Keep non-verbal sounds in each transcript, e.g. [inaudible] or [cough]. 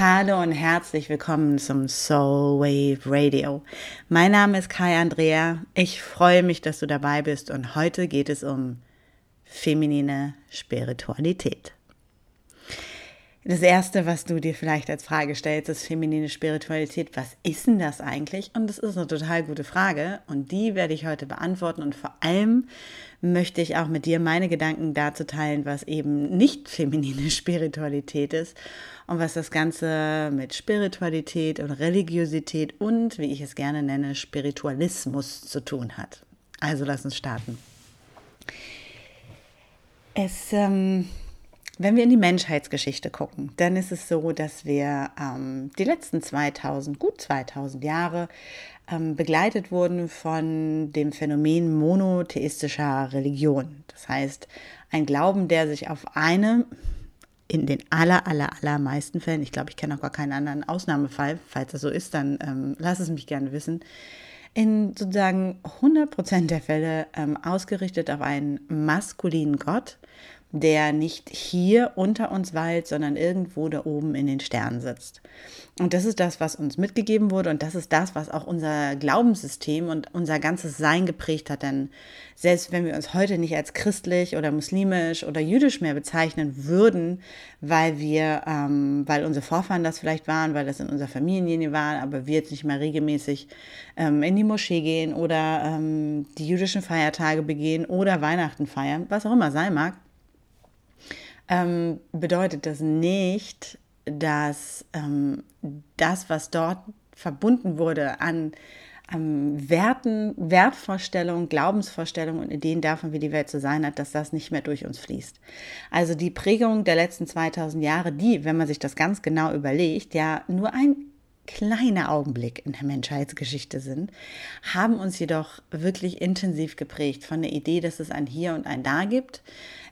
Hallo und herzlich willkommen zum Soul Wave Radio. Mein Name ist Kai Andrea. Ich freue mich, dass du dabei bist und heute geht es um feminine Spiritualität. Das erste, was du dir vielleicht als Frage stellst, ist feminine Spiritualität. Was ist denn das eigentlich? Und das ist eine total gute Frage und die werde ich heute beantworten und vor allem möchte ich auch mit dir meine Gedanken dazu teilen, was eben nicht [laughs] feminine Spiritualität ist und was das Ganze mit Spiritualität und Religiosität und, wie ich es gerne nenne, Spiritualismus zu tun hat. Also lass uns starten. Es ähm, wenn wir in die Menschheitsgeschichte gucken, dann ist es so, dass wir ähm, die letzten 2000, gut 2000 Jahre ähm, begleitet wurden von dem Phänomen monotheistischer Religion. Das heißt, ein Glauben, der sich auf eine, in den aller, aller, allermeisten Fällen, ich glaube, ich kenne auch gar keinen anderen Ausnahmefall, falls das so ist, dann ähm, lass es mich gerne wissen, in sozusagen 100 Prozent der Fälle ähm, ausgerichtet auf einen maskulinen Gott der nicht hier unter uns weilt, sondern irgendwo da oben in den Sternen sitzt. Und das ist das, was uns mitgegeben wurde und das ist das, was auch unser Glaubenssystem und unser ganzes Sein geprägt hat. Denn selbst wenn wir uns heute nicht als christlich oder muslimisch oder jüdisch mehr bezeichnen würden, weil wir, ähm, weil unsere Vorfahren das vielleicht waren, weil das in unserer Familienlinie war, aber wir jetzt nicht mehr regelmäßig ähm, in die Moschee gehen oder ähm, die jüdischen Feiertage begehen oder Weihnachten feiern, was auch immer sein mag, ähm, bedeutet das nicht, dass ähm, das, was dort verbunden wurde an ähm, Werten, Wertvorstellungen, Glaubensvorstellungen und Ideen davon, wie die Welt zu sein hat, dass das nicht mehr durch uns fließt. Also die Prägung der letzten 2000 Jahre, die, wenn man sich das ganz genau überlegt, ja nur ein kleiner Augenblick in der Menschheitsgeschichte sind, haben uns jedoch wirklich intensiv geprägt von der Idee, dass es ein Hier und ein Da gibt,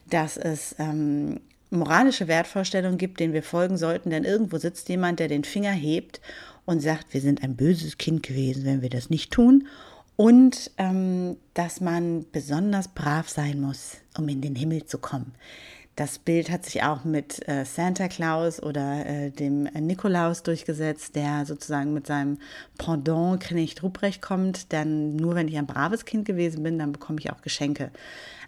dass es ähm, moralische Wertvorstellungen gibt, denen wir folgen sollten, denn irgendwo sitzt jemand, der den Finger hebt und sagt, wir sind ein böses Kind gewesen, wenn wir das nicht tun. Und ähm, dass man besonders brav sein muss, um in den Himmel zu kommen. Das Bild hat sich auch mit äh, Santa Claus oder äh, dem Nikolaus durchgesetzt, der sozusagen mit seinem Pendant Knecht Ruprecht kommt. Denn nur wenn ich ein braves Kind gewesen bin, dann bekomme ich auch Geschenke.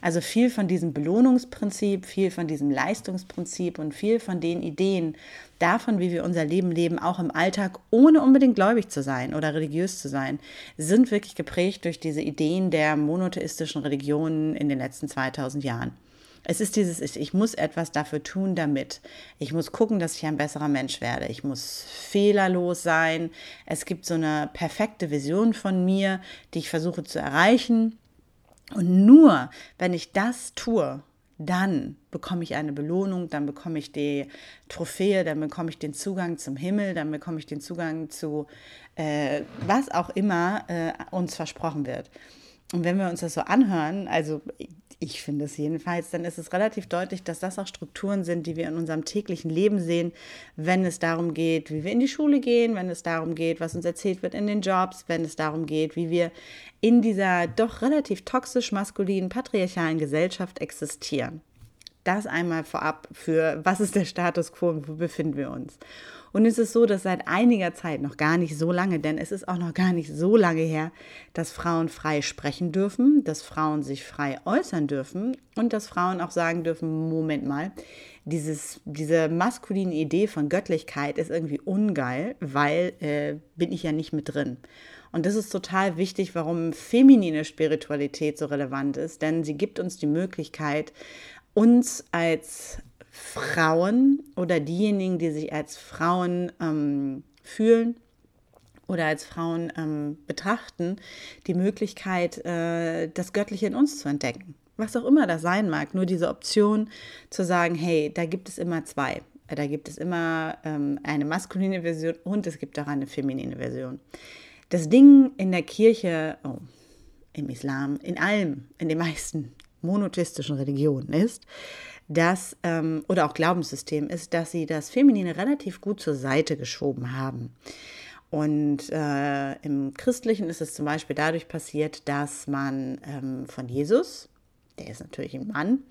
Also viel von diesem Belohnungsprinzip, viel von diesem Leistungsprinzip und viel von den Ideen davon, wie wir unser Leben leben, auch im Alltag, ohne unbedingt gläubig zu sein oder religiös zu sein, sind wirklich geprägt durch diese Ideen der monotheistischen Religionen in den letzten 2000 Jahren. Es ist dieses, ich muss etwas dafür tun, damit. Ich muss gucken, dass ich ein besserer Mensch werde. Ich muss fehlerlos sein. Es gibt so eine perfekte Vision von mir, die ich versuche zu erreichen. Und nur wenn ich das tue, dann bekomme ich eine Belohnung, dann bekomme ich die Trophäe, dann bekomme ich den Zugang zum Himmel, dann bekomme ich den Zugang zu äh, was auch immer äh, uns versprochen wird. Und wenn wir uns das so anhören, also ich finde es jedenfalls, dann ist es relativ deutlich, dass das auch Strukturen sind, die wir in unserem täglichen Leben sehen, wenn es darum geht, wie wir in die Schule gehen, wenn es darum geht, was uns erzählt wird in den Jobs, wenn es darum geht, wie wir in dieser doch relativ toxisch maskulinen, patriarchalen Gesellschaft existieren. Das einmal vorab für, was ist der Status quo und wo befinden wir uns. Und es ist so, dass seit einiger Zeit, noch gar nicht so lange, denn es ist auch noch gar nicht so lange her, dass Frauen frei sprechen dürfen, dass Frauen sich frei äußern dürfen und dass Frauen auch sagen dürfen, Moment mal, dieses, diese maskuline Idee von Göttlichkeit ist irgendwie ungeil, weil äh, bin ich ja nicht mit drin. Und das ist total wichtig, warum feminine Spiritualität so relevant ist, denn sie gibt uns die Möglichkeit, uns als Frauen oder diejenigen, die sich als Frauen ähm, fühlen oder als Frauen ähm, betrachten, die Möglichkeit, äh, das Göttliche in uns zu entdecken. Was auch immer das sein mag, nur diese Option zu sagen, hey, da gibt es immer zwei. Da gibt es immer ähm, eine maskuline Version und es gibt auch eine feminine Version. Das Ding in der Kirche, oh, im Islam, in allem, in den meisten monotheistischen Religionen ist, dass, ähm, oder auch Glaubenssystem ist, dass sie das Feminine relativ gut zur Seite geschoben haben. Und äh, im Christlichen ist es zum Beispiel dadurch passiert, dass man ähm, von Jesus, der ist natürlich ein Mann,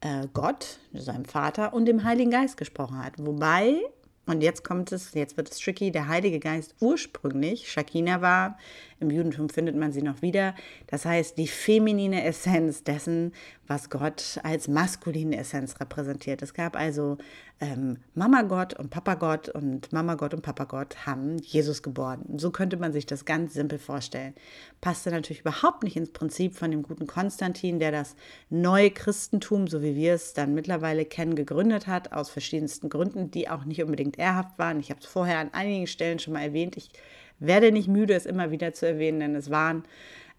äh, Gott, seinem Vater und dem Heiligen Geist gesprochen hat. Wobei und jetzt kommt es, jetzt wird es tricky, der Heilige Geist ursprünglich, Shakina war, im Judentum findet man sie noch wieder, das heißt die feminine Essenz dessen, was Gott als maskuline Essenz repräsentiert. Es gab also ähm, Mama Gott und Papa Gott und Mama Gott und Papa Gott haben Jesus geboren. So könnte man sich das ganz simpel vorstellen. Passte natürlich überhaupt nicht ins Prinzip von dem guten Konstantin, der das neue Christentum, so wie wir es dann mittlerweile kennen, gegründet hat, aus verschiedensten Gründen, die auch nicht unbedingt ehrhaft waren. Ich habe es vorher an einigen Stellen schon mal erwähnt. Ich werde nicht müde, es immer wieder zu erwähnen, denn es waren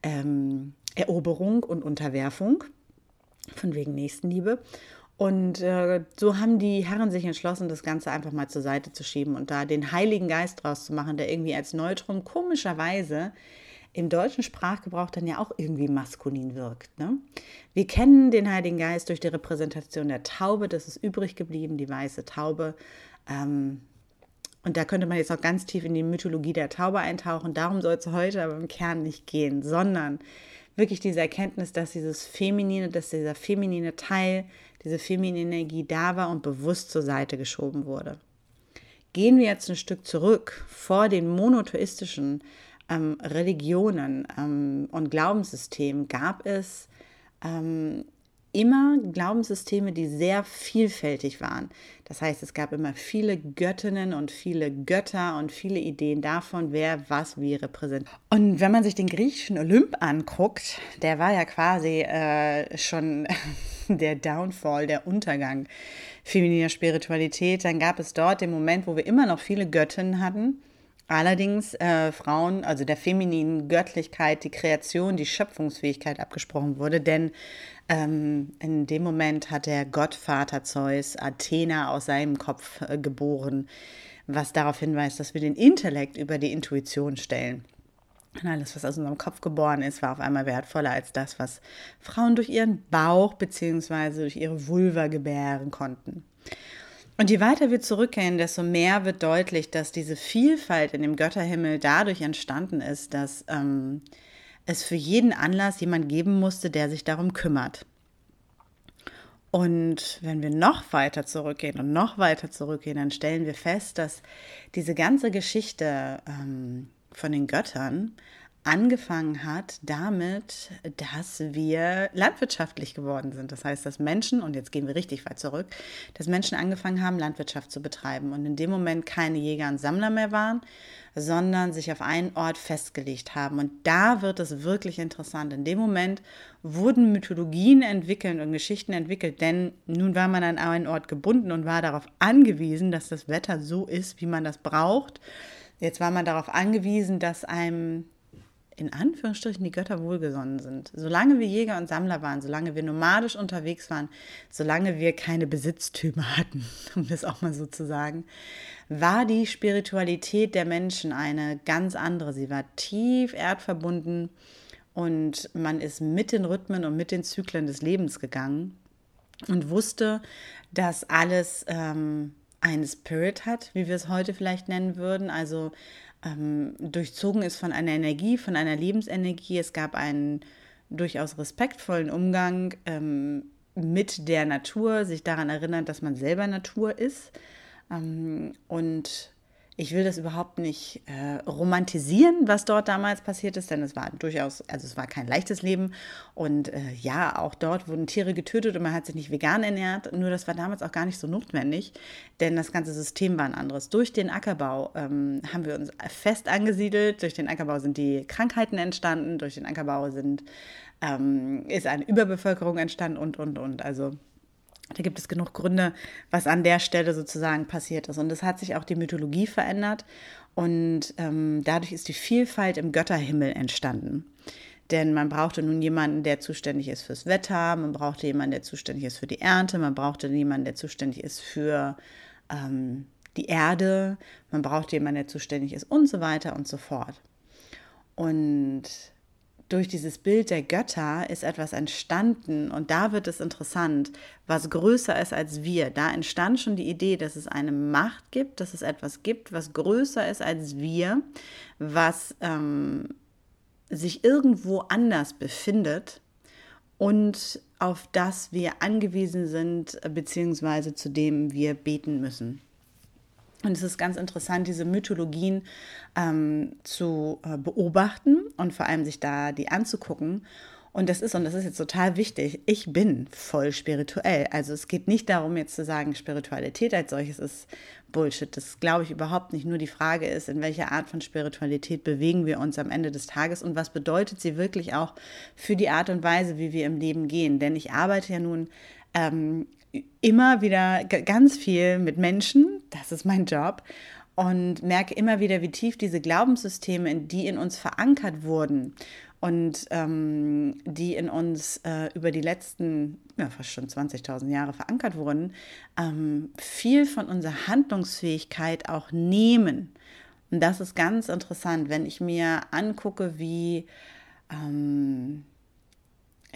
ähm, Eroberung und Unterwerfung von wegen Nächstenliebe. Und äh, so haben die Herren sich entschlossen, das Ganze einfach mal zur Seite zu schieben und da den Heiligen Geist draus zu machen, der irgendwie als Neutrum komischerweise im deutschen Sprachgebrauch dann ja auch irgendwie maskulin wirkt. Ne? Wir kennen den Heiligen Geist durch die Repräsentation der Taube, das ist übrig geblieben, die weiße Taube. Ähm, und da könnte man jetzt auch ganz tief in die Mythologie der Taube eintauchen. Darum soll es heute aber im Kern nicht gehen, sondern wirklich diese Erkenntnis, dass dieses Feminine, dass dieser feminine Teil, diese feminine Energie da war und bewusst zur Seite geschoben wurde. Gehen wir jetzt ein Stück zurück vor den monotheistischen ähm, Religionen ähm, und Glaubenssystemen gab es ähm, immer Glaubenssysteme, die sehr vielfältig waren. Das heißt, es gab immer viele Göttinnen und viele Götter und viele Ideen davon, wer was wie repräsentiert. Und wenn man sich den griechischen Olymp anguckt, der war ja quasi äh, schon [laughs] der Downfall, der Untergang femininer Spiritualität, dann gab es dort den Moment, wo wir immer noch viele Göttinnen hatten Allerdings äh, Frauen, also der femininen Göttlichkeit, die Kreation, die Schöpfungsfähigkeit abgesprochen wurde, denn ähm, in dem Moment hat der Gottvater Zeus Athena aus seinem Kopf äh, geboren, was darauf hinweist, dass wir den Intellekt über die Intuition stellen. Und alles, was aus unserem Kopf geboren ist, war auf einmal wertvoller als das, was Frauen durch ihren Bauch bzw. durch ihre Vulva gebären konnten. Und je weiter wir zurückgehen, desto mehr wird deutlich, dass diese Vielfalt in dem Götterhimmel dadurch entstanden ist, dass ähm, es für jeden Anlass jemand geben musste, der sich darum kümmert. Und wenn wir noch weiter zurückgehen und noch weiter zurückgehen, dann stellen wir fest, dass diese ganze Geschichte ähm, von den Göttern angefangen hat damit, dass wir landwirtschaftlich geworden sind. Das heißt, dass Menschen, und jetzt gehen wir richtig weit zurück, dass Menschen angefangen haben, Landwirtschaft zu betreiben und in dem Moment keine Jäger und Sammler mehr waren, sondern sich auf einen Ort festgelegt haben. Und da wird es wirklich interessant. In dem Moment wurden Mythologien entwickelt und Geschichten entwickelt, denn nun war man an einen Ort gebunden und war darauf angewiesen, dass das Wetter so ist, wie man das braucht. Jetzt war man darauf angewiesen, dass einem in Anführungsstrichen die Götter wohlgesonnen sind. Solange wir Jäger und Sammler waren, solange wir nomadisch unterwegs waren, solange wir keine Besitztümer hatten, [laughs] um das auch mal so zu sagen, war die Spiritualität der Menschen eine ganz andere. Sie war tief erdverbunden und man ist mit den Rhythmen und mit den Zyklen des Lebens gegangen und wusste, dass alles ähm, einen Spirit hat, wie wir es heute vielleicht nennen würden. Also ähm, durchzogen ist von einer Energie, von einer Lebensenergie. Es gab einen durchaus respektvollen Umgang ähm, mit der Natur, sich daran erinnern, dass man selber Natur ist. Ähm, und ich will das überhaupt nicht äh, romantisieren, was dort damals passiert ist, denn es war durchaus, also es war kein leichtes Leben. Und äh, ja, auch dort wurden Tiere getötet und man hat sich nicht vegan ernährt. Nur das war damals auch gar nicht so notwendig, denn das ganze System war ein anderes. Durch den Ackerbau ähm, haben wir uns fest angesiedelt. Durch den Ackerbau sind die Krankheiten entstanden. Durch den Ackerbau sind, ähm, ist eine Überbevölkerung entstanden und, und, und. Also da gibt es genug Gründe, was an der Stelle sozusagen passiert ist. Und es hat sich auch die Mythologie verändert und ähm, dadurch ist die Vielfalt im Götterhimmel entstanden. Denn man brauchte nun jemanden, der zuständig ist fürs Wetter, man brauchte jemanden, der zuständig ist für die Ernte, man brauchte jemanden, der zuständig ist für ähm, die Erde, man brauchte jemanden, der zuständig ist und so weiter und so fort. Und durch dieses Bild der Götter ist etwas entstanden und da wird es interessant, was größer ist als wir. Da entstand schon die Idee, dass es eine Macht gibt, dass es etwas gibt, was größer ist als wir, was ähm, sich irgendwo anders befindet und auf das wir angewiesen sind, beziehungsweise zu dem wir beten müssen. Und es ist ganz interessant, diese Mythologien ähm, zu äh, beobachten und vor allem sich da die anzugucken. Und das ist, und das ist jetzt total wichtig, ich bin voll spirituell. Also es geht nicht darum, jetzt zu sagen, Spiritualität als solches ist Bullshit. Das glaube ich überhaupt nicht. Nur die Frage ist, in welcher Art von Spiritualität bewegen wir uns am Ende des Tages und was bedeutet sie wirklich auch für die Art und Weise, wie wir im Leben gehen. Denn ich arbeite ja nun ähm, immer wieder ganz viel mit Menschen, das ist mein Job, und merke immer wieder, wie tief diese Glaubenssysteme, die in uns verankert wurden und ähm, die in uns äh, über die letzten ja, fast schon 20.000 Jahre verankert wurden, ähm, viel von unserer Handlungsfähigkeit auch nehmen. Und das ist ganz interessant, wenn ich mir angucke, wie ähm,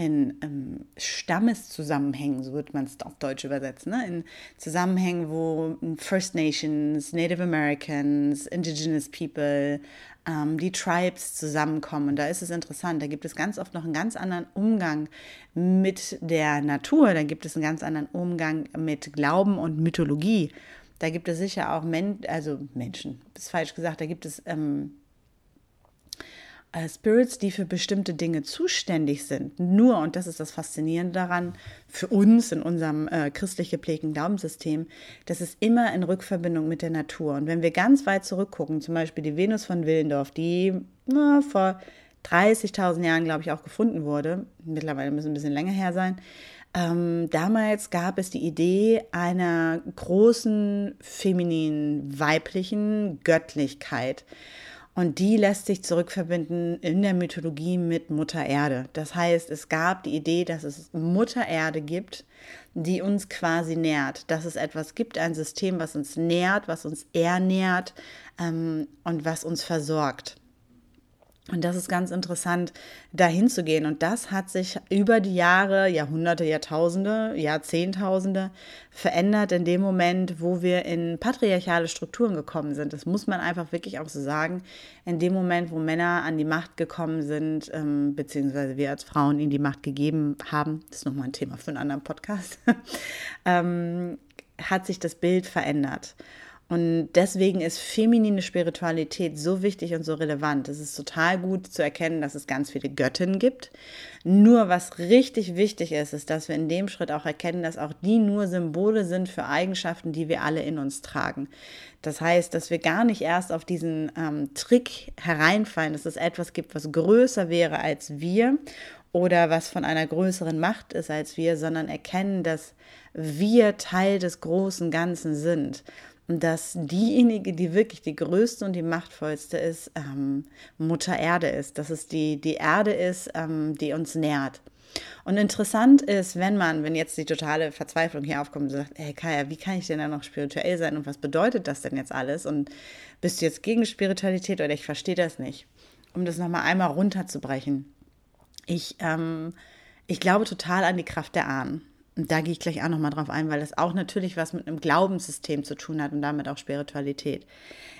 in ähm, Stammeszusammenhängen, so wird man es auf Deutsch übersetzen, ne? in Zusammenhängen, wo First Nations, Native Americans, Indigenous People, ähm, die Tribes zusammenkommen. Da ist es interessant, da gibt es ganz oft noch einen ganz anderen Umgang mit der Natur, da gibt es einen ganz anderen Umgang mit Glauben und Mythologie. Da gibt es sicher auch Men also Menschen, ist falsch gesagt, da gibt es ähm, äh, Spirits, die für bestimmte Dinge zuständig sind. Nur, und das ist das Faszinierende daran, für uns in unserem äh, christlich geprägten Glaubenssystem, das ist immer in Rückverbindung mit der Natur. Und wenn wir ganz weit zurückgucken, zum Beispiel die Venus von Willendorf, die na, vor 30.000 Jahren, glaube ich, auch gefunden wurde, mittlerweile müssen ein bisschen länger her sein, ähm, damals gab es die Idee einer großen femininen, weiblichen Göttlichkeit. Und die lässt sich zurückverbinden in der Mythologie mit Mutter Erde. Das heißt, es gab die Idee, dass es Mutter Erde gibt, die uns quasi nährt. Dass es etwas gibt, ein System, was uns nährt, was uns ernährt ähm, und was uns versorgt. Und das ist ganz interessant, dahin zu gehen. Und das hat sich über die Jahre, Jahrhunderte, Jahrtausende, Jahrzehntausende verändert in dem Moment, wo wir in patriarchale Strukturen gekommen sind. Das muss man einfach wirklich auch so sagen. In dem Moment, wo Männer an die Macht gekommen sind, ähm, beziehungsweise wir als Frauen ihnen die Macht gegeben haben, das ist nochmal ein Thema für einen anderen Podcast, [laughs] ähm, hat sich das Bild verändert. Und deswegen ist feminine Spiritualität so wichtig und so relevant. Es ist total gut zu erkennen, dass es ganz viele Göttinnen gibt. Nur was richtig wichtig ist, ist, dass wir in dem Schritt auch erkennen, dass auch die nur Symbole sind für Eigenschaften, die wir alle in uns tragen. Das heißt, dass wir gar nicht erst auf diesen ähm, Trick hereinfallen, dass es etwas gibt, was größer wäre als wir oder was von einer größeren Macht ist als wir, sondern erkennen, dass wir Teil des großen Ganzen sind dass diejenige, die wirklich die größte und die machtvollste ist, ähm, Mutter Erde ist, dass es die, die Erde ist, ähm, die uns nährt. Und interessant ist, wenn man, wenn jetzt die totale Verzweiflung hier aufkommt und sagt, hey Kaya, wie kann ich denn da noch spirituell sein und was bedeutet das denn jetzt alles? Und bist du jetzt gegen Spiritualität oder ich verstehe das nicht? Um das nochmal einmal runterzubrechen. Ich, ähm, ich glaube total an die Kraft der Ahnen. Und da gehe ich gleich auch nochmal drauf ein, weil das auch natürlich was mit einem Glaubenssystem zu tun hat und damit auch Spiritualität.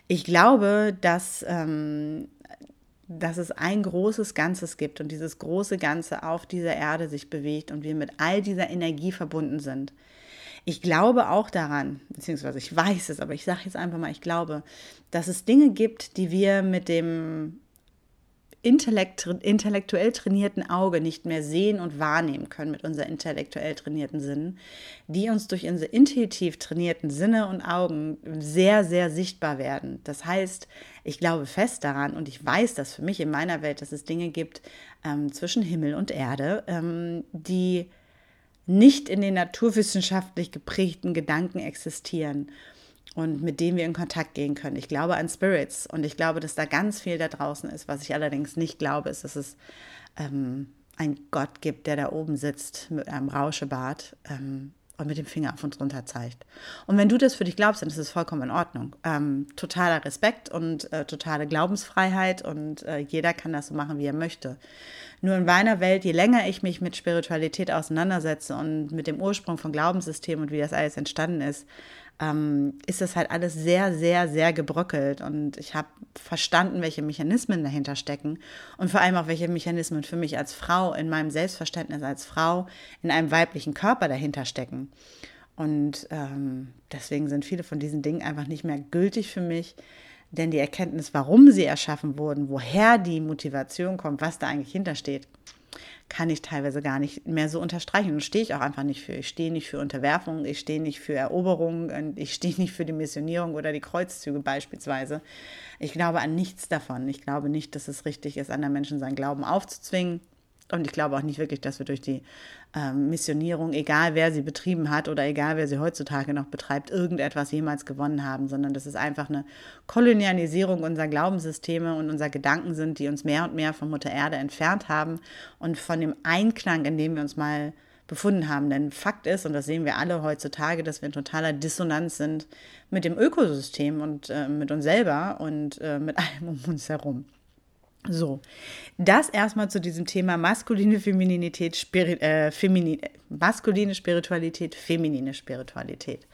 Ich glaube, dass, ähm, dass es ein großes Ganzes gibt und dieses große Ganze auf dieser Erde sich bewegt und wir mit all dieser Energie verbunden sind. Ich glaube auch daran, beziehungsweise ich weiß es, aber ich sage jetzt einfach mal, ich glaube, dass es Dinge gibt, die wir mit dem intellekt, intellektuell trainierten Auge nicht mehr sehen und wahrnehmen können mit unseren intellektuell trainierten Sinnen, die uns durch unsere intuitiv trainierten Sinne und Augen sehr, sehr sichtbar werden. Das heißt, ich glaube fest daran und ich weiß das für mich in meiner Welt, dass es Dinge gibt ähm, zwischen Himmel und Erde, ähm, die nicht in den naturwissenschaftlich geprägten Gedanken existieren und mit dem wir in Kontakt gehen können. Ich glaube an Spirits und ich glaube, dass da ganz viel da draußen ist. Was ich allerdings nicht glaube, ist, dass es ähm, einen Gott gibt, der da oben sitzt mit einem Rauschebart ähm, und mit dem Finger auf uns runter zeigt. Und wenn du das für dich glaubst, dann ist es vollkommen in Ordnung. Ähm, totaler Respekt und äh, totale Glaubensfreiheit und äh, jeder kann das so machen, wie er möchte. Nur in meiner Welt, je länger ich mich mit Spiritualität auseinandersetze und mit dem Ursprung von Glaubenssystemen und wie das alles entstanden ist, ähm, ist das halt alles sehr, sehr, sehr gebröckelt. Und ich habe verstanden, welche Mechanismen dahinter stecken und vor allem auch, welche Mechanismen für mich als Frau in meinem Selbstverständnis als Frau in einem weiblichen Körper dahinter stecken. Und ähm, deswegen sind viele von diesen Dingen einfach nicht mehr gültig für mich. Denn die Erkenntnis, warum sie erschaffen wurden, woher die Motivation kommt, was da eigentlich hintersteht, kann ich teilweise gar nicht mehr so unterstreichen. Und stehe ich auch einfach nicht für. Ich stehe nicht für Unterwerfung, ich stehe nicht für Eroberung und ich stehe nicht für die Missionierung oder die Kreuzzüge beispielsweise. Ich glaube an nichts davon. Ich glaube nicht, dass es richtig ist, anderen Menschen seinen Glauben aufzuzwingen. Und ich glaube auch nicht wirklich, dass wir durch die ähm, Missionierung, egal wer sie betrieben hat oder egal wer sie heutzutage noch betreibt, irgendetwas jemals gewonnen haben, sondern dass es einfach eine Kolonialisierung unserer Glaubenssysteme und unserer Gedanken sind, die uns mehr und mehr von Mutter Erde entfernt haben und von dem Einklang, in dem wir uns mal befunden haben. Denn Fakt ist, und das sehen wir alle heutzutage, dass wir in totaler Dissonanz sind mit dem Ökosystem und äh, mit uns selber und äh, mit [laughs] allem um uns herum. So, das erstmal zu diesem Thema maskuline Femininität, Spiri äh, feminin maskuline Spiritualität, feminine Spiritualität.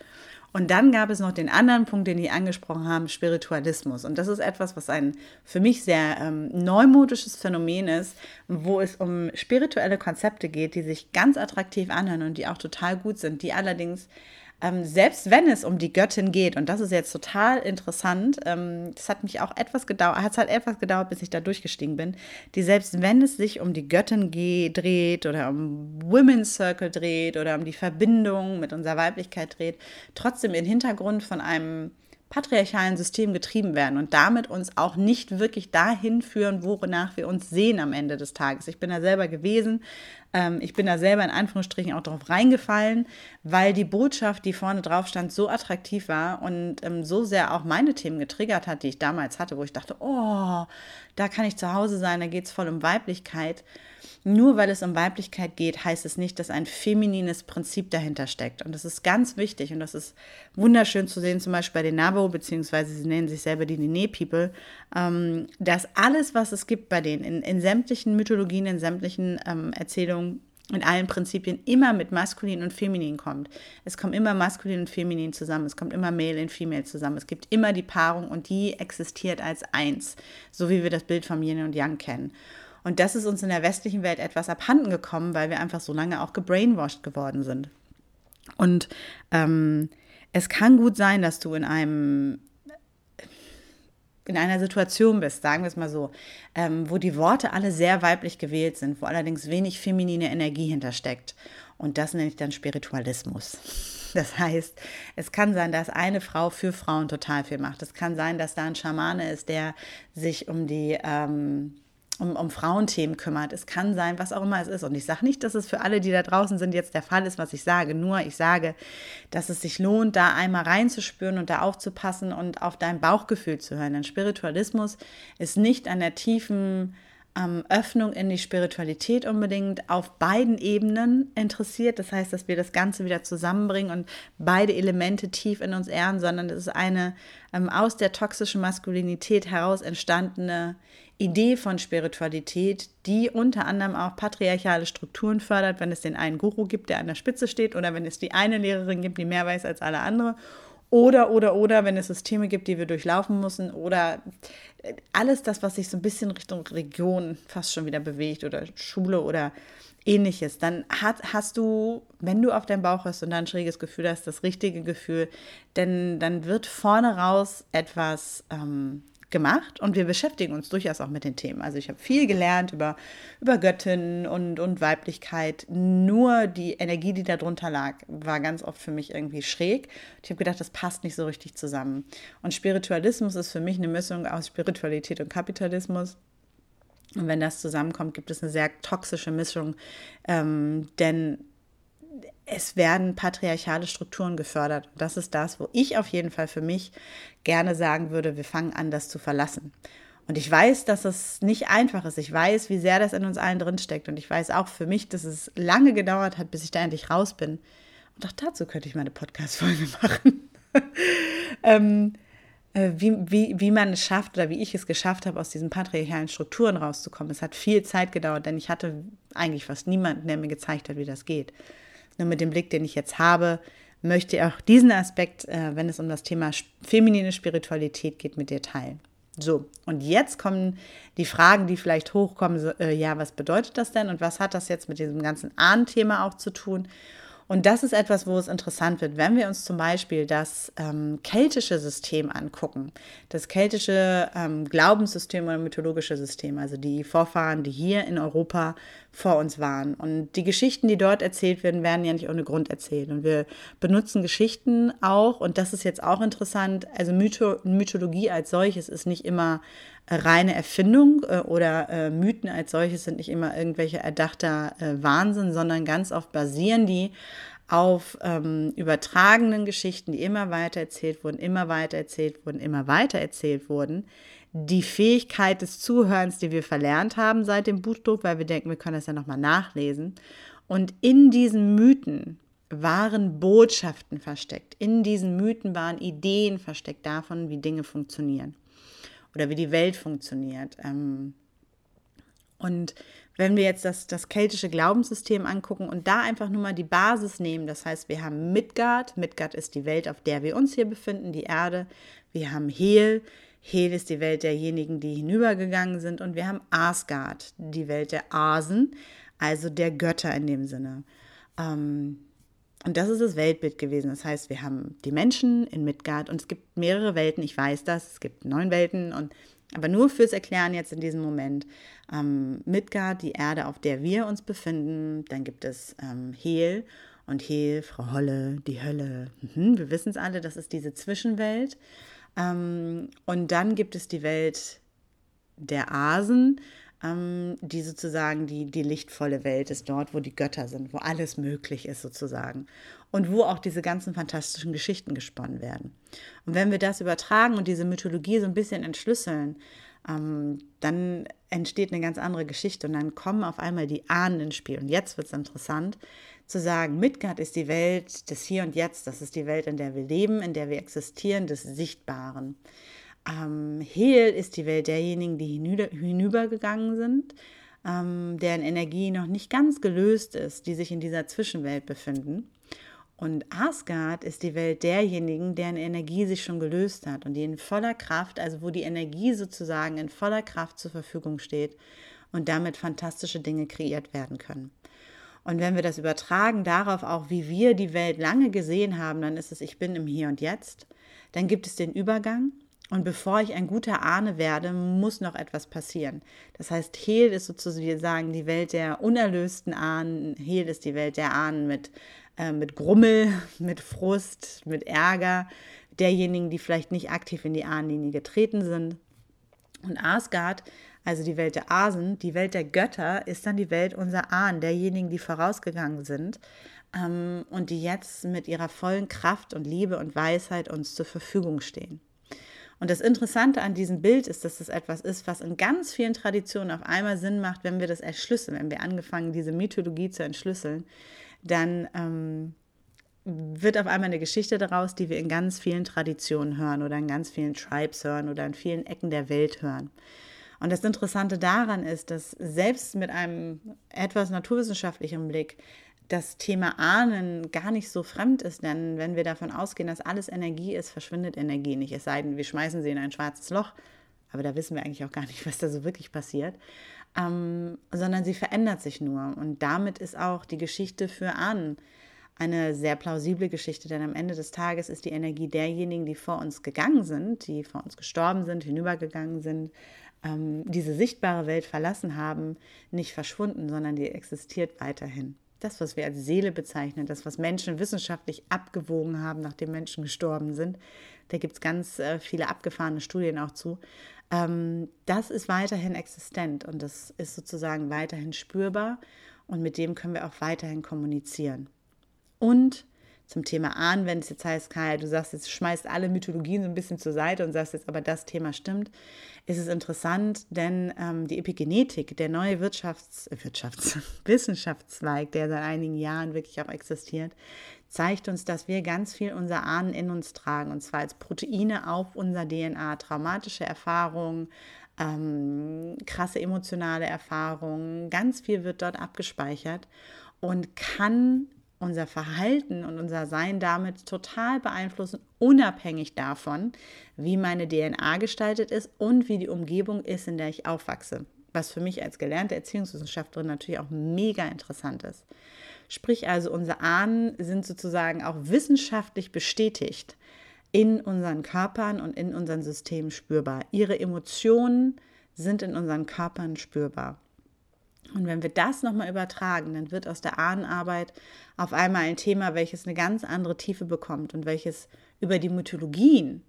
Und dann gab es noch den anderen Punkt, den die angesprochen haben, Spiritualismus. Und das ist etwas, was ein für mich sehr ähm, neumodisches Phänomen ist, wo es um spirituelle Konzepte geht, die sich ganz attraktiv anhören und die auch total gut sind, die allerdings ähm, selbst wenn es um die Göttin geht, und das ist jetzt total interessant, ähm, das hat mich auch etwas gedauert, hat es halt etwas gedauert, bis ich da durchgestiegen bin, die selbst wenn es sich um die Göttin dreht oder um Women's Circle dreht oder um die Verbindung mit unserer Weiblichkeit dreht, trotzdem im Hintergrund von einem patriarchalen System getrieben werden und damit uns auch nicht wirklich dahin führen, wonach wir uns sehen am Ende des Tages. Ich bin da selber gewesen, ähm, ich bin da selber in Anführungsstrichen auch drauf reingefallen, weil die Botschaft, die vorne drauf stand, so attraktiv war und ähm, so sehr auch meine Themen getriggert hat, die ich damals hatte, wo ich dachte, oh, da kann ich zu Hause sein, da geht es voll um Weiblichkeit. Nur weil es um Weiblichkeit geht, heißt es nicht, dass ein feminines Prinzip dahinter steckt. Und das ist ganz wichtig und das ist wunderschön zu sehen, zum Beispiel bei den Nabo, beziehungsweise sie nennen sich selber die Nene People, ähm, dass alles, was es gibt bei denen, in, in sämtlichen Mythologien, in sämtlichen ähm, Erzählungen, in allen Prinzipien immer mit maskulin und feminin kommt. Es kommt immer maskulin und feminin zusammen, es kommt immer male und female zusammen. Es gibt immer die Paarung und die existiert als eins, so wie wir das Bild von Yin und Yang kennen. Und das ist uns in der westlichen Welt etwas abhanden gekommen, weil wir einfach so lange auch gebrainwashed geworden sind. Und ähm, es kann gut sein, dass du in einem in einer Situation bist, sagen wir es mal so, ähm, wo die Worte alle sehr weiblich gewählt sind, wo allerdings wenig feminine Energie hintersteckt. Und das nenne ich dann Spiritualismus. Das heißt, es kann sein, dass eine Frau für Frauen total viel macht. Es kann sein, dass da ein Schamane ist, der sich um die ähm, um, um Frauenthemen kümmert. Es kann sein, was auch immer es ist. Und ich sage nicht, dass es für alle, die da draußen sind, jetzt der Fall ist, was ich sage. Nur ich sage, dass es sich lohnt, da einmal reinzuspüren und da aufzupassen und auf dein Bauchgefühl zu hören. Denn Spiritualismus ist nicht an der tiefen ähm, Öffnung in die Spiritualität unbedingt auf beiden Ebenen interessiert. Das heißt, dass wir das Ganze wieder zusammenbringen und beide Elemente tief in uns ehren, sondern es ist eine ähm, aus der toxischen Maskulinität heraus entstandene Idee von Spiritualität, die unter anderem auch patriarchale Strukturen fördert, wenn es den einen Guru gibt, der an der Spitze steht, oder wenn es die eine Lehrerin gibt, die mehr weiß als alle andere, oder, oder, oder, wenn es Systeme gibt, die wir durchlaufen müssen, oder äh, alles das, was sich so ein bisschen Richtung Region fast schon wieder bewegt, oder Schule oder ähnliches, dann hat, hast du, wenn du auf deinen Bauch hast und dann ein schräges Gefühl hast, das richtige Gefühl, denn dann wird vorne raus etwas ähm, gemacht und wir beschäftigen uns durchaus auch mit den Themen. Also ich habe viel gelernt über, über Göttinnen und, und Weiblichkeit. Nur die Energie, die darunter lag, war ganz oft für mich irgendwie schräg. Ich habe gedacht, das passt nicht so richtig zusammen. Und Spiritualismus ist für mich eine Mischung aus Spiritualität und Kapitalismus. Und wenn das zusammenkommt, gibt es eine sehr toxische Mischung, ähm, denn es werden patriarchale Strukturen gefördert. Das ist das, wo ich auf jeden Fall für mich gerne sagen würde, wir fangen an, das zu verlassen. Und ich weiß, dass es nicht einfach ist. Ich weiß, wie sehr das in uns allen drinsteckt. Und ich weiß auch für mich, dass es lange gedauert hat, bis ich da endlich raus bin. Und auch dazu könnte ich meine Podcast-Folge [laughs] machen. ähm, äh, wie, wie, wie man es schafft oder wie ich es geschafft habe, aus diesen patriarchalen Strukturen rauszukommen. Es hat viel Zeit gedauert, denn ich hatte eigentlich fast niemanden, der mir gezeigt hat, wie das geht. Nur mit dem Blick, den ich jetzt habe, möchte ich auch diesen Aspekt, äh, wenn es um das Thema feminine Spiritualität geht, mit dir teilen. So, und jetzt kommen die Fragen, die vielleicht hochkommen, so, äh, ja, was bedeutet das denn und was hat das jetzt mit diesem ganzen Ahnenthema auch zu tun? Und das ist etwas, wo es interessant wird, wenn wir uns zum Beispiel das ähm, keltische System angucken, das keltische ähm, Glaubenssystem oder mythologische System, also die Vorfahren, die hier in Europa vor uns waren. Und die Geschichten, die dort erzählt werden, werden ja nicht ohne Grund erzählt. Und wir benutzen Geschichten auch, und das ist jetzt auch interessant, also Mytho Mythologie als solches ist nicht immer reine Erfindung äh, oder äh, Mythen als solches sind nicht immer irgendwelche erdachter äh, Wahnsinn, sondern ganz oft basieren die auf ähm, übertragenen Geschichten, die immer weiter erzählt wurden, immer weiter erzählt wurden, immer weiter erzählt wurden. Die Fähigkeit des Zuhörens, die wir verlernt haben seit dem Buchdruck, weil wir denken, wir können das ja nochmal nachlesen. Und in diesen Mythen waren Botschaften versteckt. In diesen Mythen waren Ideen versteckt davon, wie Dinge funktionieren oder wie die Welt funktioniert. Ähm, und wenn wir jetzt das, das keltische Glaubenssystem angucken und da einfach nur mal die Basis nehmen, das heißt, wir haben Midgard, Midgard ist die Welt, auf der wir uns hier befinden, die Erde, wir haben Hel, Hel ist die Welt derjenigen, die hinübergegangen sind und wir haben Asgard, die Welt der Asen, also der Götter in dem Sinne. Ähm, und das ist das Weltbild gewesen. Das heißt, wir haben die Menschen in Midgard und es gibt mehrere Welten, ich weiß das, es gibt neun Welten und aber nur fürs Erklären jetzt in diesem Moment. Ähm, Midgard, die Erde, auf der wir uns befinden. Dann gibt es ähm, Hel und Hel, Frau Holle, die Hölle. Mhm, wir wissen es alle, das ist diese Zwischenwelt. Ähm, und dann gibt es die Welt der Asen, ähm, die sozusagen die, die lichtvolle Welt ist, dort, wo die Götter sind, wo alles möglich ist sozusagen und wo auch diese ganzen fantastischen Geschichten gesponnen werden. Und wenn wir das übertragen und diese Mythologie so ein bisschen entschlüsseln, ähm, dann entsteht eine ganz andere Geschichte und dann kommen auf einmal die Ahnen ins Spiel. Und jetzt wird es interessant zu sagen, Midgard ist die Welt des Hier und Jetzt, das ist die Welt, in der wir leben, in der wir existieren, des Sichtbaren. Ähm, Hel ist die Welt derjenigen, die hinüber, hinübergegangen sind, ähm, deren Energie noch nicht ganz gelöst ist, die sich in dieser Zwischenwelt befinden. Und Asgard ist die Welt derjenigen, deren Energie sich schon gelöst hat und die in voller Kraft, also wo die Energie sozusagen in voller Kraft zur Verfügung steht und damit fantastische Dinge kreiert werden können. Und wenn wir das übertragen darauf auch, wie wir die Welt lange gesehen haben, dann ist es, ich bin im Hier und Jetzt. Dann gibt es den Übergang und bevor ich ein guter Ahne werde, muss noch etwas passieren. Das heißt, Hehl ist sozusagen die Welt der unerlösten Ahnen. Hehl ist die Welt der Ahnen mit, äh, mit Grummel, [laughs] mit Frust, mit Ärger, derjenigen, die vielleicht nicht aktiv in die Ahnenlinie getreten sind. Und Asgard, also die Welt der Asen, die Welt der Götter, ist dann die Welt unserer Ahnen, derjenigen, die vorausgegangen sind ähm, und die jetzt mit ihrer vollen Kraft und Liebe und Weisheit uns zur Verfügung stehen. Und das Interessante an diesem Bild ist, dass es etwas ist, was in ganz vielen Traditionen auf einmal Sinn macht, wenn wir das erschlüsseln, wenn wir angefangen, diese Mythologie zu entschlüsseln, dann ähm, wird auf einmal eine Geschichte daraus, die wir in ganz vielen Traditionen hören oder in ganz vielen Tribes hören oder in vielen Ecken der Welt hören. Und das Interessante daran ist, dass selbst mit einem etwas naturwissenschaftlichen Blick das Thema Ahnen gar nicht so fremd ist, denn wenn wir davon ausgehen, dass alles Energie ist, verschwindet Energie nicht. Es sei denn, wir schmeißen sie in ein schwarzes Loch, aber da wissen wir eigentlich auch gar nicht, [laughs] was da so wirklich passiert, ähm, sondern sie verändert sich nur. Und damit ist auch die Geschichte für Ahnen eine sehr plausible Geschichte, denn am Ende des Tages ist die Energie derjenigen, die vor uns gegangen sind, die vor uns gestorben sind, hinübergegangen sind, ähm, diese sichtbare Welt verlassen haben, nicht verschwunden, sondern die existiert weiterhin das, was wir als Seele bezeichnen, das, was Menschen wissenschaftlich abgewogen haben, nachdem Menschen gestorben sind, da gibt es ganz äh, viele abgefahrene Studien auch zu, ähm, das ist weiterhin existent und das ist sozusagen weiterhin spürbar und mit dem können wir auch weiterhin kommunizieren. Und zum Thema Ahnen, wenn es jetzt heißt, Kai, du sagst jetzt, schmeißt alle Mythologien so ein bisschen zur Seite und sagst jetzt, aber das Thema stimmt, ist es interessant, denn ähm, die Epigenetik, der neue Wirtschafts-, Wirtschafts [laughs] Wissenschaftszweig, der seit einigen Jahren wirklich auch existiert, zeigt uns, dass wir ganz viel unser Ahnen in uns tragen, und zwar als Proteine auf unser DNA, traumatische Erfahrungen, ähm, krasse emotionale Erfahrungen, ganz viel wird dort abgespeichert und kann unser Verhalten und unser Sein damit total beeinflussen, unabhängig davon, wie meine DNA gestaltet ist und wie die Umgebung ist, in der ich aufwachse. Was für mich als gelernte Erziehungswissenschaftlerin natürlich auch mega interessant ist. Sprich also, unsere Ahnen sind sozusagen auch wissenschaftlich bestätigt in unseren Körpern und in unseren Systemen spürbar. Ihre Emotionen sind in unseren Körpern spürbar. Und wenn wir das nochmal übertragen, dann wird aus der Ahnenarbeit auf einmal ein Thema, welches eine ganz andere Tiefe bekommt und welches über die Mythologien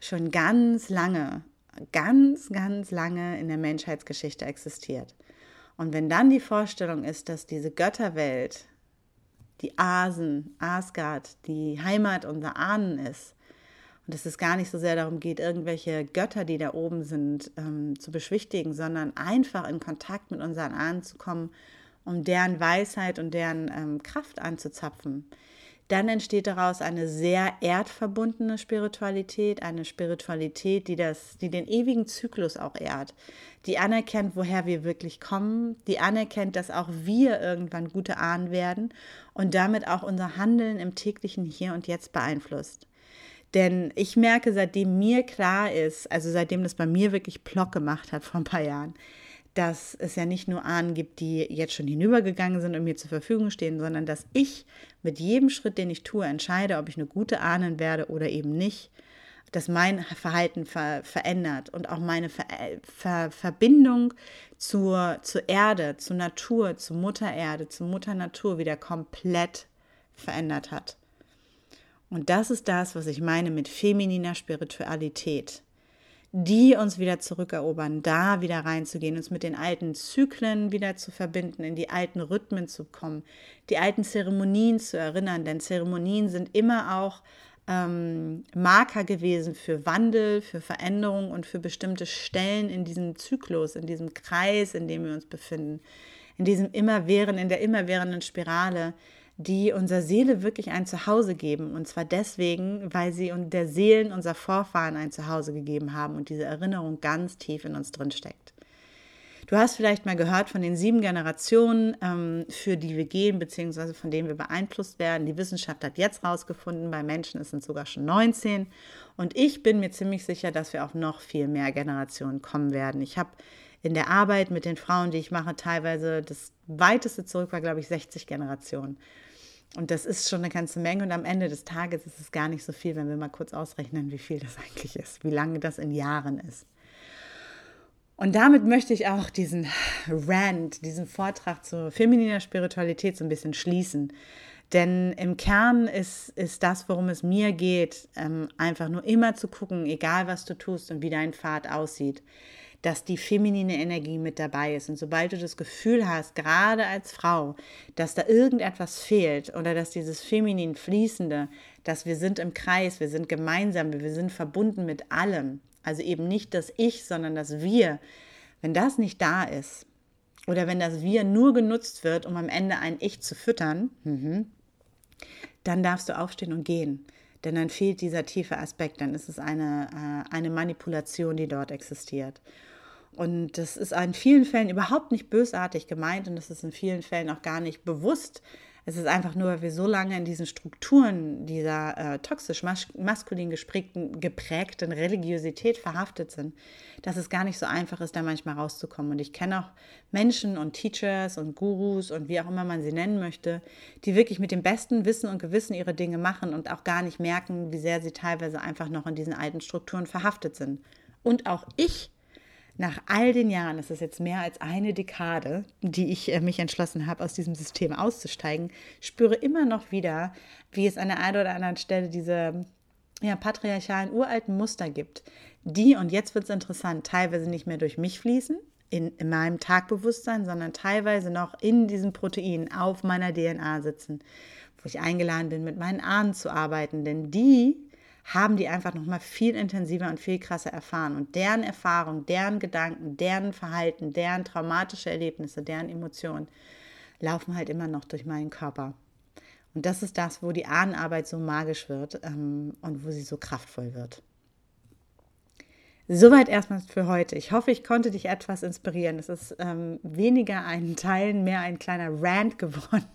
schon ganz lange, ganz, ganz lange in der Menschheitsgeschichte existiert. Und wenn dann die Vorstellung ist, dass diese Götterwelt, die Asen, Asgard, die Heimat unserer Ahnen ist, und dass es gar nicht so sehr darum geht, irgendwelche Götter, die da oben sind, ähm, zu beschwichtigen, sondern einfach in Kontakt mit unseren Ahnen zu kommen, um deren Weisheit und deren ähm, Kraft anzuzapfen. Dann entsteht daraus eine sehr erdverbundene Spiritualität, eine Spiritualität, die, das, die den ewigen Zyklus auch ehrt, die anerkennt, woher wir wirklich kommen, die anerkennt, dass auch wir irgendwann gute Ahnen werden und damit auch unser Handeln im täglichen Hier und Jetzt beeinflusst. Denn ich merke, seitdem mir klar ist, also seitdem das bei mir wirklich Plock gemacht hat vor ein paar Jahren, dass es ja nicht nur Ahnen gibt, die jetzt schon hinübergegangen sind und mir zur Verfügung stehen, sondern dass ich mit jedem Schritt, den ich tue, entscheide, ob ich eine gute Ahnen werde oder eben nicht, dass mein Verhalten ver verändert und auch meine ver ver Verbindung zur, zur Erde, zur Natur, zur Mutter Erde, zur Mutter Natur wieder komplett verändert hat. Und das ist das, was ich meine mit femininer Spiritualität. Die uns wieder zurückerobern, da wieder reinzugehen, uns mit den alten Zyklen wieder zu verbinden, in die alten Rhythmen zu kommen, die alten Zeremonien zu erinnern, denn Zeremonien sind immer auch ähm, Marker gewesen für Wandel, für Veränderung und für bestimmte Stellen in diesem Zyklus, in diesem Kreis, in dem wir uns befinden, in diesem immerwährenden, in der immerwährenden Spirale, die unserer Seele wirklich ein Zuhause geben. Und zwar deswegen, weil sie und der Seelen unserer Vorfahren ein Zuhause gegeben haben und diese Erinnerung ganz tief in uns drin steckt. Du hast vielleicht mal gehört von den sieben Generationen, ähm, für die wir gehen, beziehungsweise von denen wir beeinflusst werden. Die Wissenschaft hat jetzt rausgefunden, bei Menschen sind es sogar schon 19. Und ich bin mir ziemlich sicher, dass wir auf noch viel mehr Generationen kommen werden. Ich habe in der Arbeit mit den Frauen, die ich mache, teilweise das weiteste zurück war, glaube ich, 60 Generationen. Und das ist schon eine ganze Menge. Und am Ende des Tages ist es gar nicht so viel, wenn wir mal kurz ausrechnen, wie viel das [laughs] eigentlich ist, wie lange das in Jahren ist. Und damit möchte ich auch diesen Rant, diesen Vortrag zur femininer Spiritualität so ein bisschen schließen. Denn im Kern ist, ist das, worum es mir geht, ähm, einfach nur immer zu gucken, egal was du tust und wie dein Pfad aussieht, dass die feminine Energie mit dabei ist. Und sobald du das Gefühl hast, gerade als Frau, dass da irgendetwas fehlt oder dass dieses feminin Fließende, dass wir sind im Kreis, wir sind gemeinsam, wir sind verbunden mit allem, also eben nicht das Ich, sondern das Wir, wenn das nicht da ist oder wenn das Wir nur genutzt wird, um am Ende ein Ich zu füttern, mhm, dann darfst du aufstehen und gehen. Denn dann fehlt dieser tiefe Aspekt, dann ist es eine, äh, eine Manipulation, die dort existiert. Und das ist in vielen Fällen überhaupt nicht bösartig gemeint und das ist in vielen Fällen auch gar nicht bewusst. Es ist einfach nur, weil wir so lange in diesen Strukturen dieser äh, toxisch mas maskulin geprägten, geprägten Religiosität verhaftet sind, dass es gar nicht so einfach ist, da manchmal rauszukommen. Und ich kenne auch Menschen und Teachers und Gurus und wie auch immer man sie nennen möchte, die wirklich mit dem besten Wissen und Gewissen ihre Dinge machen und auch gar nicht merken, wie sehr sie teilweise einfach noch in diesen alten Strukturen verhaftet sind. Und auch ich nach all den Jahren, es ist jetzt mehr als eine Dekade, die ich äh, mich entschlossen habe, aus diesem System auszusteigen, spüre immer noch wieder, wie es an der einen oder anderen Stelle diese ja, patriarchalen uralten Muster gibt, die, und jetzt wird es interessant, teilweise nicht mehr durch mich fließen, in, in meinem Tagbewusstsein, sondern teilweise noch in diesen Proteinen auf meiner DNA sitzen, wo ich eingeladen bin, mit meinen Ahnen zu arbeiten, denn die haben die einfach noch mal viel intensiver und viel krasser erfahren. Und deren Erfahrung, deren Gedanken, deren Verhalten, deren traumatische Erlebnisse, deren Emotionen laufen halt immer noch durch meinen Körper. Und das ist das, wo die Ahnenarbeit so magisch wird ähm, und wo sie so kraftvoll wird. Soweit erstmal für heute. Ich hoffe, ich konnte dich etwas inspirieren. Es ist ähm, weniger ein Teilen, mehr ein kleiner Rant [laughs] geworden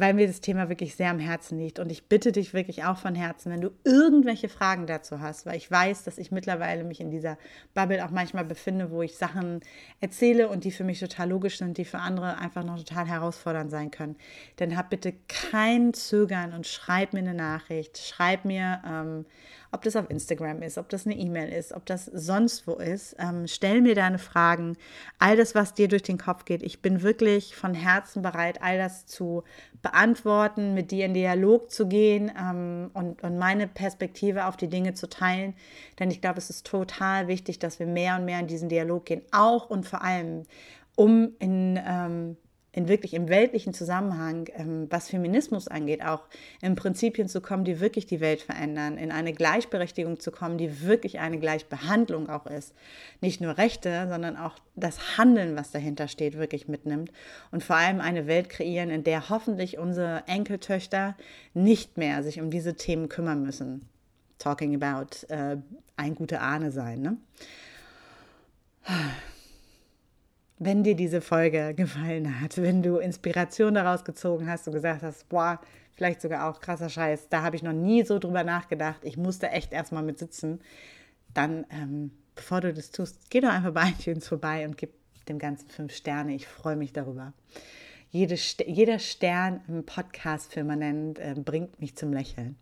weil mir das Thema wirklich sehr am Herzen liegt. Und ich bitte dich wirklich auch von Herzen, wenn du irgendwelche Fragen dazu hast, weil ich weiß, dass ich mittlerweile mich in dieser Bubble auch manchmal befinde, wo ich Sachen erzähle und die für mich total logisch sind, die für andere einfach noch total herausfordernd sein können, dann hab bitte kein Zögern und schreib mir eine Nachricht. Schreib mir, ähm, ob das auf Instagram ist, ob das eine E-Mail ist, ob das sonst wo ist. Ähm, stell mir deine Fragen, all das, was dir durch den Kopf geht. Ich bin wirklich von Herzen bereit, all das zu beantworten, mit dir in Dialog zu gehen ähm, und, und meine Perspektive auf die Dinge zu teilen. Denn ich glaube, es ist total wichtig, dass wir mehr und mehr in diesen Dialog gehen, auch und vor allem, um in ähm, in wirklich im weltlichen Zusammenhang, ähm, was Feminismus angeht, auch in Prinzipien zu kommen, die wirklich die Welt verändern, in eine Gleichberechtigung zu kommen, die wirklich eine Gleichbehandlung auch ist. Nicht nur Rechte, sondern auch das Handeln, was dahinter steht, wirklich mitnimmt. Und vor allem eine Welt kreieren, in der hoffentlich unsere Enkeltöchter nicht mehr sich um diese Themen kümmern müssen. Talking about äh, ein guter Ahne sein. Ne? Wenn dir diese Folge [laughs] gefallen hat, wenn du Inspiration daraus gezogen hast und gesagt hast, boah, vielleicht sogar auch krasser Scheiß, da habe ich noch nie so drüber nachgedacht, ich musste echt erstmal mit sitzen, dann, ähm, bevor du das tust, geh doch einfach bei [laughs] iTunes vorbei und gib dem Ganzen fünf Sterne. Ich freue mich darüber. Jede, jeder Stern im Podcast firmament äh, bringt mich zum Lächeln.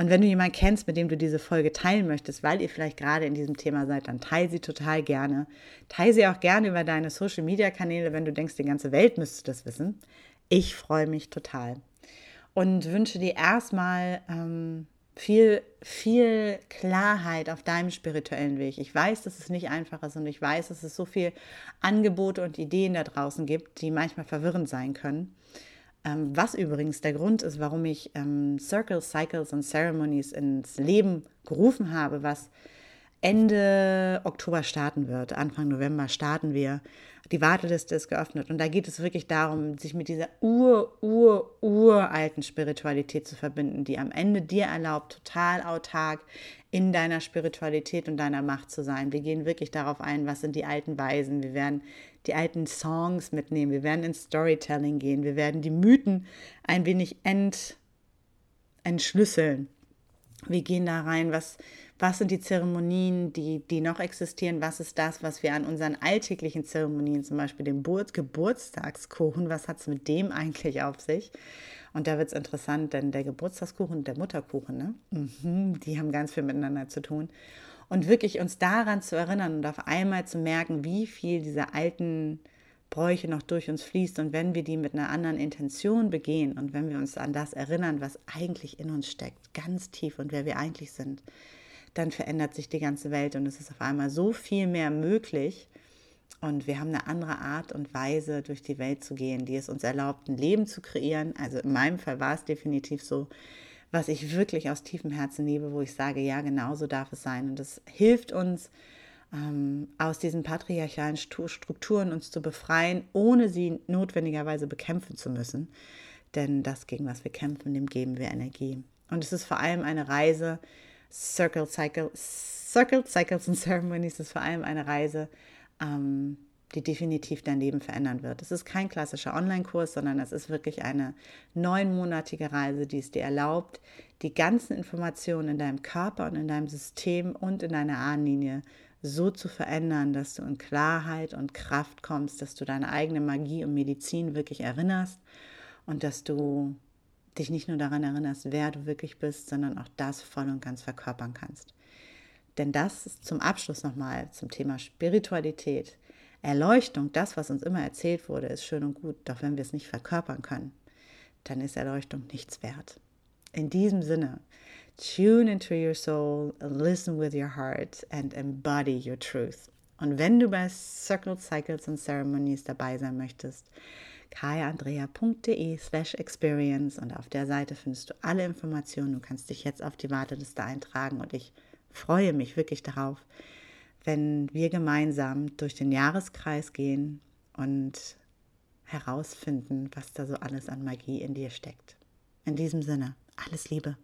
Und wenn du jemanden kennst, mit dem du diese Folge teilen möchtest, weil ihr vielleicht gerade in diesem Thema seid, dann teile sie total gerne. Teile sie auch gerne über deine Social Media Kanäle, wenn du denkst, die ganze Welt müsste das wissen. Ich freue mich total. Und wünsche dir erstmal ähm, viel, viel Klarheit auf deinem spirituellen Weg. Ich weiß, dass es nicht einfach ist und ich weiß, dass es so viele Angebote und Ideen da draußen gibt, die manchmal verwirrend sein können. Ähm, was übrigens der Grund ist, warum ich ähm, Circles, Cycles und Ceremonies ins Leben gerufen habe, was Ende Oktober starten wird. Anfang November starten wir. Die Warteliste ist geöffnet und da geht es wirklich darum, sich mit dieser ur, ur, uralten Spiritualität zu verbinden, die am Ende dir erlaubt, total autark in deiner Spiritualität und deiner Macht zu sein. Wir gehen wirklich darauf ein, was sind die alten Weisen. Wir werden die alten Songs mitnehmen. Wir werden ins Storytelling gehen. Wir werden die Mythen ein wenig ent, entschlüsseln. Wir gehen da rein, was, was sind die Zeremonien, die, die noch existieren, was ist das, was wir an unseren alltäglichen Zeremonien, zum Beispiel dem Geburtstagskuchen, was hat es mit dem eigentlich auf sich? Und da wird es interessant, denn der Geburtstagskuchen und der Mutterkuchen, ne? Mhm, die haben ganz viel miteinander zu tun und wirklich uns daran zu erinnern und auf einmal zu merken, wie viel dieser alten Bräuche noch durch uns fließt und wenn wir die mit einer anderen Intention begehen und wenn wir uns an das erinnern, was eigentlich in uns steckt, ganz tief und wer wir eigentlich sind, dann verändert sich die ganze Welt und es ist auf einmal so viel mehr möglich und wir haben eine andere Art und Weise durch die Welt zu gehen, die es uns erlaubt, ein Leben zu kreieren. Also in meinem Fall war es definitiv so, was ich wirklich aus tiefem Herzen liebe, wo ich sage, ja, genau so darf es sein. Und das hilft uns, ähm, aus diesen patriarchalen Strukturen uns zu befreien, ohne sie notwendigerweise bekämpfen zu müssen. Denn das, gegen was wir kämpfen, dem geben wir Energie. Und es ist vor allem eine Reise, Circle, Cycle, Circle, Cycles and Ceremonies ist vor allem eine Reise, ähm, die definitiv dein Leben verändern wird. Es ist kein klassischer Online-Kurs, sondern es ist wirklich eine neunmonatige Reise, die es dir erlaubt, die ganzen Informationen in deinem Körper und in deinem System und in deiner Ahnenlinie so zu verändern, dass du in Klarheit und Kraft kommst, dass du deine eigene Magie und Medizin wirklich erinnerst und dass du dich nicht nur daran erinnerst, wer du wirklich bist, sondern auch das voll und ganz verkörpern kannst. Denn das ist zum Abschluss nochmal zum Thema Spiritualität Erleuchtung, das, was uns immer erzählt wurde, ist schön und gut, doch wenn wir es nicht verkörpern können, dann ist Erleuchtung nichts wert. In diesem Sinne, tune into your soul, listen with your heart and embody your truth. Und wenn du bei Circle Cycles and Ceremonies dabei sein möchtest, kaiandrea.de slash experience und auf der Seite findest du alle Informationen. Du kannst dich jetzt auf die Warteliste eintragen und ich freue mich wirklich darauf, wenn wir gemeinsam durch den Jahreskreis gehen und herausfinden, was da so alles an Magie in dir steckt. In diesem Sinne, alles Liebe.